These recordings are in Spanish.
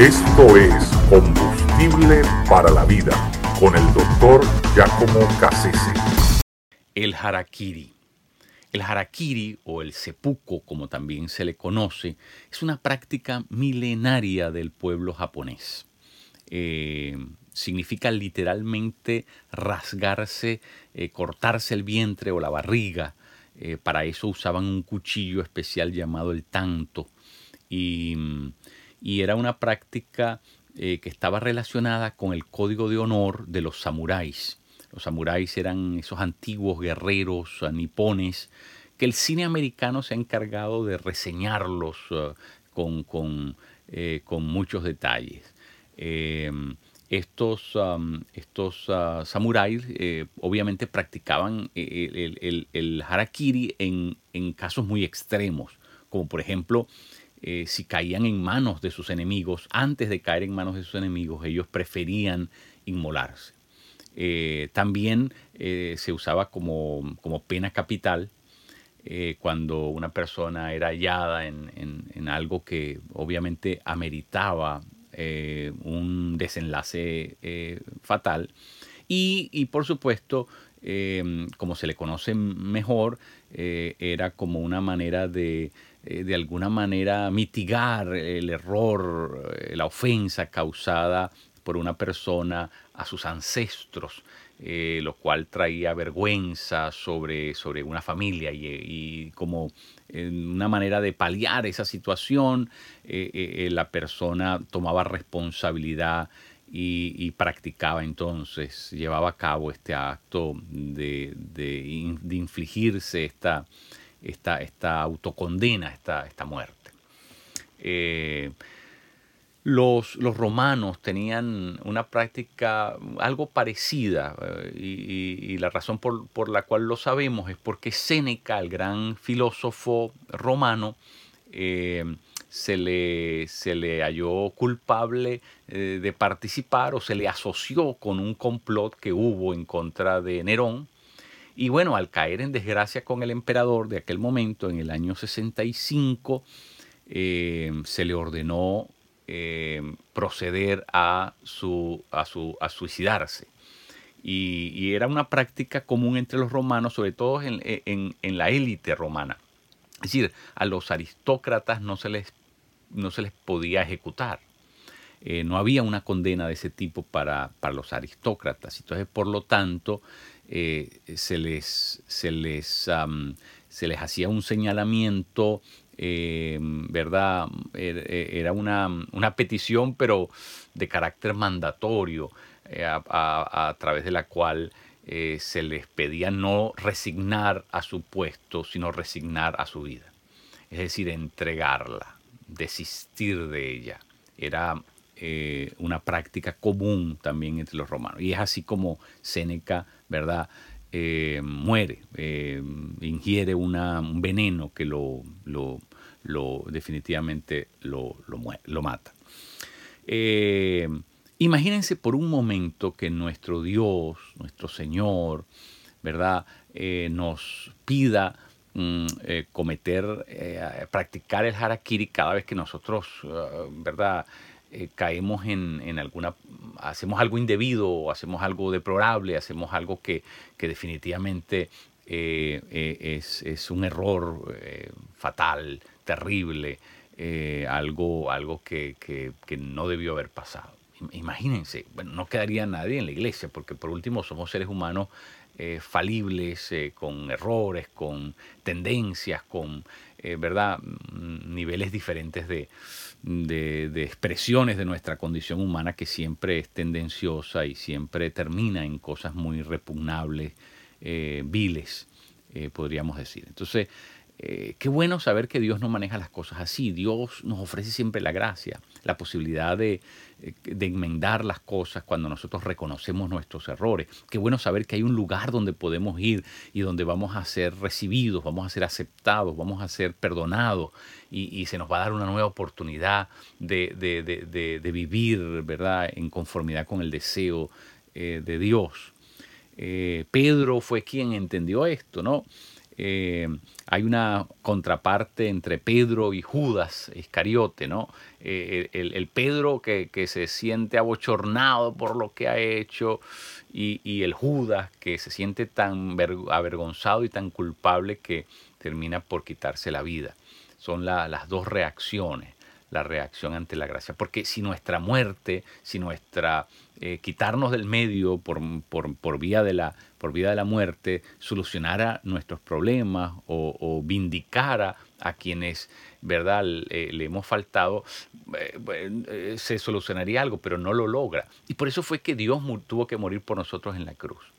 Esto es Combustible para la Vida con el doctor Giacomo Cassese. El harakiri. El harakiri o el seppuku, como también se le conoce, es una práctica milenaria del pueblo japonés. Eh, significa literalmente rasgarse, eh, cortarse el vientre o la barriga. Eh, para eso usaban un cuchillo especial llamado el tanto. Y, era una práctica que estaba relacionada con el código de honor de los samuráis. Los samuráis eran esos antiguos guerreros nipones que el cine americano se ha encargado de reseñarlos con, con, con, muchos detalles estos, estos uh, samuráis eh, obviamente practicaban eh, el, harakiri en, casos muy extremos, como por ejemplo eh, si caían en manos de sus enemigos, antes de caer en manos de sus enemigos, ellos preferían inmolarse. también se usaba como, como pena capital cuando una persona era hallada en algo que obviamente ameritaba eh, un desenlace eh, fatal. Y, por supuesto, eh, como se le conoce mejor, era como una manera de, de alguna manera, mitigar el error, la ofensa causada por una persona a sus ancestros. lo cual traía vergüenza sobre, sobre una familia y como una manera de paliar esa situación, eh, eh, eh, la persona tomaba responsabilidad y, practicaba entonces, llevaba a cabo este acto de, infligirse esta, esta, esta autocondena, esta, esta muerte. Los, romanos tenían una práctica algo parecida eh, y, la razón por, la cual lo sabemos es porque Séneca, el gran filósofo romano, eh, se, le, se, le, halló culpable eh, de participar o se le asoció con un complot que hubo en contra de Nerón. Y bueno, al caer en desgracia con el emperador de aquel momento, en el año 65, se le ordenó eh, proceder a, su, a, su, a suicidarse. Y, era una práctica común entre los romanos, sobre todo en, en, la élite romana. Es decir, a los aristócratas no se les, no se les podía ejecutar. Eh, no había una condena de ese tipo para, para los aristócratas. Entonces, por lo tanto, eh, se, les, se, les, se les hacía un señalamiento eh, ¿verdad? Er, eh, era una, petición, pero de carácter mandatorio, eh, a, través de la cual se les pedía no resignar a su puesto, sino resignar a su vida. Es decir, entregarla, desistir de ella. Era una práctica común también entre los romanos. Y es así como Séneca, ¿verdad? muere, ingiere un veneno que lo, lo, definitivamente lo, lo, mata. Eh, imagínense por un momento que nuestro Dios, nuestro Señor, ¿verdad? Eh, nos pida mm, eh, cometer, practicar el harakiri cada vez que nosotros, ¿verdad? Caemos en, en, alguna, hacemos algo indebido, hacemos algo deplorable, hacemos algo que, que definitivamente es, es, un error fatal, terrible, eh, algo, algo que, no debió haber pasado. Imagínense, bueno, no quedaría nadie en la iglesia, porque por último somos seres humanos eh, falibles, eh, con errores, con tendencias, con, ¿verdad?, mm, niveles diferentes de, de, expresiones de nuestra condición humana que siempre es tendenciosa y siempre termina en cosas muy repugnables, viles, podríamos decir. Entonces, eh, qué bueno saber que Dios no maneja las cosas así. Dios nos ofrece siempre la gracia, la posibilidad de, eh, de, enmendar las cosas cuando nosotros reconocemos nuestros errores. Qué bueno saber que hay un lugar donde podemos ir y donde vamos a ser recibidos, vamos a ser aceptados, vamos a ser perdonados y, se nos va a dar una nueva oportunidad de, de, vivir ¿verdad? en conformidad con el deseo eh, de Dios. Pedro fue quien entendió esto, ¿no? Eh, hay una contraparte entre Pedro y Judas Iscariote, ¿no? Eh, el, Pedro que, se siente abochornado por lo que ha hecho y, el Judas que se siente tan avergonzado y tan culpable que termina por quitarse la vida. Son las dos reacciones la reacción ante la gracia. Porque si nuestra muerte, si nuestra eh, quitarnos del medio por, por, vía de la, por vía de la muerte solucionara nuestros problemas o, vindicara a quienes verdad le hemos faltado, eh, eh, se solucionaría algo, pero no lo logra. Y por eso fue que Dios tuvo que morir por nosotros en la cruz.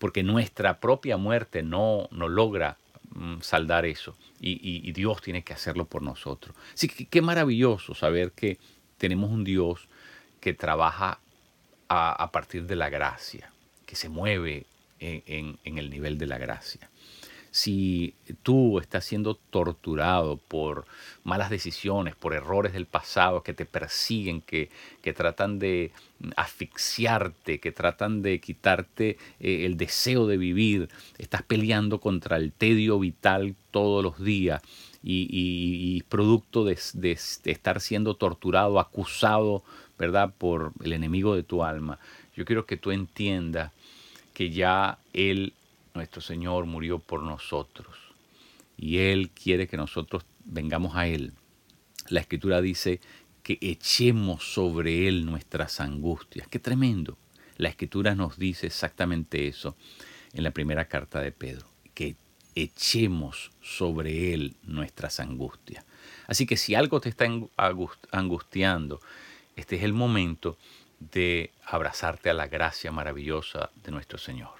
porque nuestra propia muerte no, no logra Mm, saldar eso. Y, Dios tiene que hacerlo por nosotros. Así que qué maravilloso saber que tenemos un Dios que trabaja a, partir de la gracia, se mueve en el nivel de la gracia. Si tú estás siendo torturado por malas decisiones, por errores del pasado que te persiguen, que, que tratan de asfixiarte, que tratan de quitarte eh, el deseo de vivir, estás peleando contra el tedio vital todos los días y, producto de, estar siendo torturado, acusado, ¿verdad?, por el enemigo de tu alma. Yo quiero que tú entiendas que ya Él nuestro Señor murió por nosotros y Él quiere que nosotros vengamos a Él. La Escritura dice que echemos sobre Él nuestras angustias. Qué tremendo. La Escritura nos dice exactamente eso en la primera carta de Pedro, que echemos sobre Él nuestras angustias. Así que si algo te está angustiando, este es el momento de abrazarte a la gracia maravillosa de nuestro Señor.